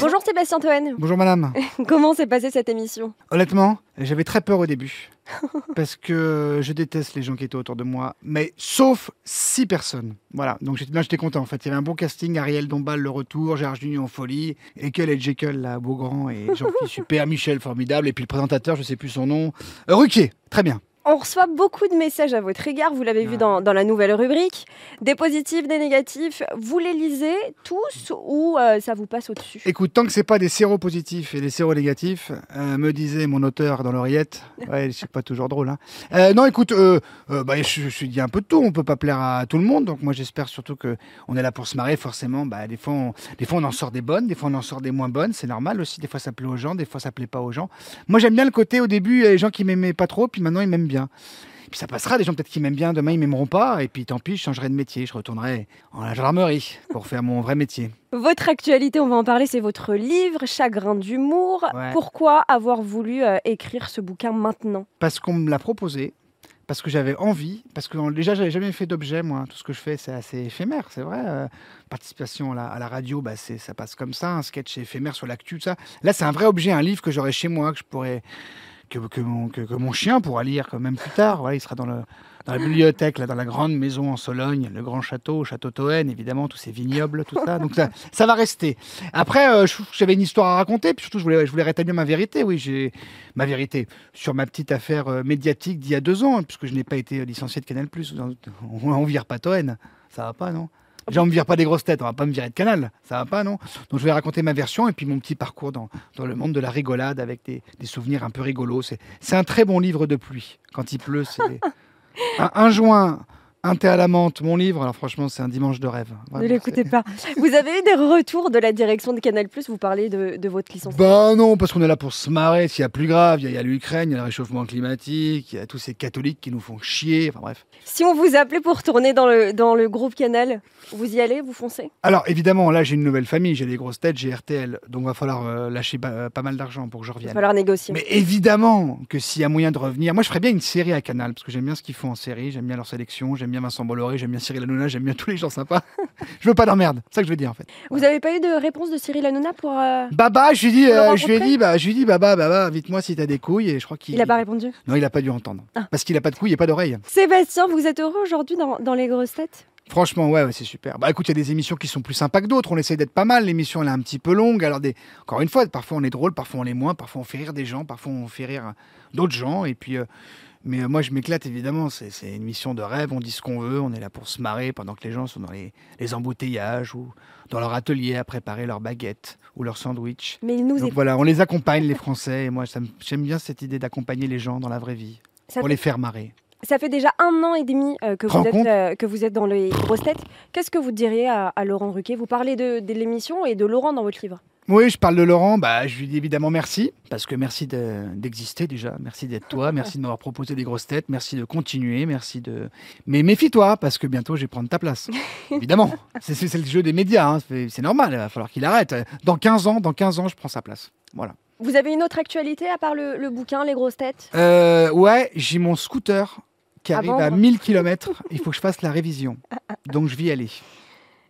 Bonjour Sébastien Toen. Bonjour madame. Comment s'est passée cette émission? Honnêtement, j'avais très peur au début. parce que je déteste les gens qui étaient autour de moi. Mais sauf six personnes. Voilà. Donc j'étais, là, j'étais content en fait. Il y avait un bon casting. Ariel Dombal, le retour. Gérard Junior en folie. Ekel et Jekyll, là, Beaugrand. Et Jean-Philippe super. Michel, formidable. Et puis le présentateur, je sais plus son nom. Euh, Ruquier. Très bien. On reçoit beaucoup de messages à votre égard, vous l'avez vu dans, dans la nouvelle rubrique. Des positifs, des négatifs. Vous les lisez tous ou euh, ça vous passe au-dessus? Écoute, tant que c'est pas des séropositifs et des séronégatifs, euh, me disait mon auteur dans l'oreillette. Ouais, c'est pas toujours drôle. Hein. Euh, non, écoute, euh, euh, bah, je, suis dit un peu de tout. On peut pas plaire à tout le monde. Donc moi, j'espère surtout que on est là pour se marrer. Forcément, bah, des fois, on, des fois, on en sort des bonnes, des fois, on en sort des moins bonnes. C'est normal aussi. Des fois, ça plaît aux gens, des fois, ça plaît pas aux gens. Moi, j'aime bien le côté au début, il y a les gens qui m'aimaient pas trop, puis maintenant, ils m'aiment bien. Puis ça passera, des gens peut-être qui m'aiment bien, demain ils m'aimeront pas, et puis tant pis, je changerai de métier, je retournerai en la gendarmerie pour faire mon vrai métier. Votre actualité, on va en parler, c'est votre livre, Chagrin d'humour. Ouais. Pourquoi avoir voulu euh, écrire ce bouquin maintenant? Parce qu'on me l'a proposé, parce que j'avais envie, parce que déjà j'avais jamais fait d'objet, moi. Tout ce que je fais, c'est assez éphémère, c'est vrai. Euh, participation à la, à la radio, bah, ça passe comme ça. Un sketch éphémère sur l'actu, tout ça. Là, c'est un vrai objet, un livre que j'aurai chez moi, que je pourrais. Que, mon, que, mon chien pourra lire quand même plus tard. Voilà, il sera dans, le, dans la bibliothèque, là, dans la grande maison en Sologne, le grand château, château Toen, évidemment, tous ces vignobles, tout ça. Donc ça, ça va rester. Après, euh, j'avais une histoire à raconter, puis surtout, je voulais, je voulais rétablir ma vérité. Oui, j'ai ma vérité sur ma petite affaire euh, médiatique d'il y a deux ans, puisque je n'ai pas été licencié de Canal+. On, on vire pas Toen, ça va pas, non? Déjà, on me vire pas des grosses têtes, on va pas me virer de Canal, ça va pas, non? Donc je vais raconter ma version et puis mon petit parcours dans, dans le monde de la rigolade avec des, des souvenirs un peu rigolos. C'est, un très bon livre de pluie. Quand il pleut, c'est un, un juin, un thé à la menthe, mon livre. Alors franchement, c'est un dimanche de rêve. Ne l'écoutez pas. Vous avez eu des retours de la direction de Canal+, vous parlez de, de votre licence? Bah non, parce qu'on est là pour se marrer. S'il y a plus grave, il y a- l'Ukraine, il y a le réchauffement climatique, il y a tous ces catholiques qui nous font chier. Enfin bref. Si on vous appelait pour tourner dans le, dans le groupe Canal, vous y allez, vous foncez? Alors évidemment, là j'ai une nouvelle famille, j'ai les grosses têtes, j'ai RTL, donc va falloir euh, lâcher ba- pas mal d'argent pour que je Il va revienne. falloir négocier. Mais évidemment que s'il y a moyen de revenir, moi je ferais bien une série à Canal parce que j'aime bien ce qu'ils font en série, j'aime bien leur sélection, j'aime bien Vincent Bolloré, j'aime bien Cyril Hanouna, j'aime bien tous les gens sympas. je veux pas d'emmerde, c'est ça que je veux dire en fait. Vous n'avez pas eu de réponse de Cyril Hanouna pour... euh, Baba, je lui dis, euh, je lui ai dit, bah, je lui ai dit, Baba, Baba, invite-moi si t'as des couilles et je crois qu'il. Il n'a pas répondu Non, il a pas dû entendre, Ah. parce qu'il a pas de couilles et pas d'oreilles. Sébastien, vous êtes heureux aujourd'hui dans, dans les grosses têtes? Franchement, ouais, ouais, c'est super. Bah écoute, il y a des émissions qui sont plus sympas que d'autres. On essaie d'être pas mal. L'émission, elle est un petit peu longue. Alors, des... encore une fois, parfois on est drôle, parfois on l'est moins, parfois on fait rire des gens, parfois on fait rire d'autres gens. Et puis, euh, mais euh, moi, je m'éclate évidemment. C'est une mission de rêve. On dit ce qu'on veut. On est là pour se marrer pendant que les gens sont dans les, les embouteillages ou dans leur atelier à préparer leur baguette ou leur sandwich. Mais il nous Donc voilà, on les accompagne, les Français. Et moi, j'aime bien cette idée d'accompagner les gens dans la vraie vie Ça pour les faire marrer. ça fait déjà un an et demi euh, que, vous êtes, euh, que vous êtes dans les grosses têtes. Qu'est-ce que vous diriez à, à Laurent Ruquier? Vous parlez de, de l'émission et de Laurent dans votre livre. Oui, je parle de Laurent. Bah, je lui dis évidemment merci, parce que merci de- d'exister déjà. Merci d'être toi. Merci de m'avoir proposé des grosses têtes. Merci de continuer. Merci de. Mais méfie-toi, parce que bientôt je vais prendre ta place. évidemment. C'est le jeu des médias. hein. C'est normal. Il va falloir qu'il arrête. Dans 15 ans, dans 15 ans, je prends sa place. Voilà. Vous avez une autre actualité à part le, le bouquin Les grosses têtes? Euh, ouais, j'ai mon scooter qui À arrive à vendre 1000 km. Il faut que je fasse la révision. Donc je vais y aller.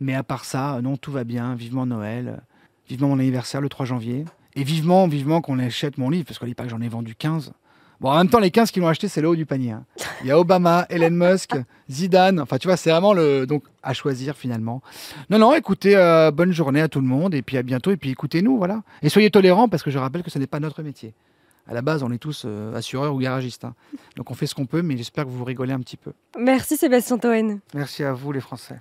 Mais à part ça, non, tout va bien. Vivement Noël. Vivement mon anniversaire le 3 janvier. Et vivement, vivement qu'on achète mon livre, parce qu'on dit pas que j'en ai vendu 15. Bon, en même temps, les 15 qui l'ont acheté, c'est le haut du panier. hein. Il y a Obama, Elon Musk, Zidane. Enfin, tu vois, c'est vraiment le. Donc, à choisir finalement. Non, non, écoutez, euh, bonne journée à tout le monde. Et puis à bientôt. Et puis écoutez-nous, voilà. Et soyez tolérants, parce que je rappelle que ce n'est pas notre métier. À la base, on est tous euh, assureurs ou garagistes. hein. Donc on fait ce qu'on peut, mais j'espère que vous vous rigolez un petit peu. Merci Sébastien Toen. Merci à vous, les Français.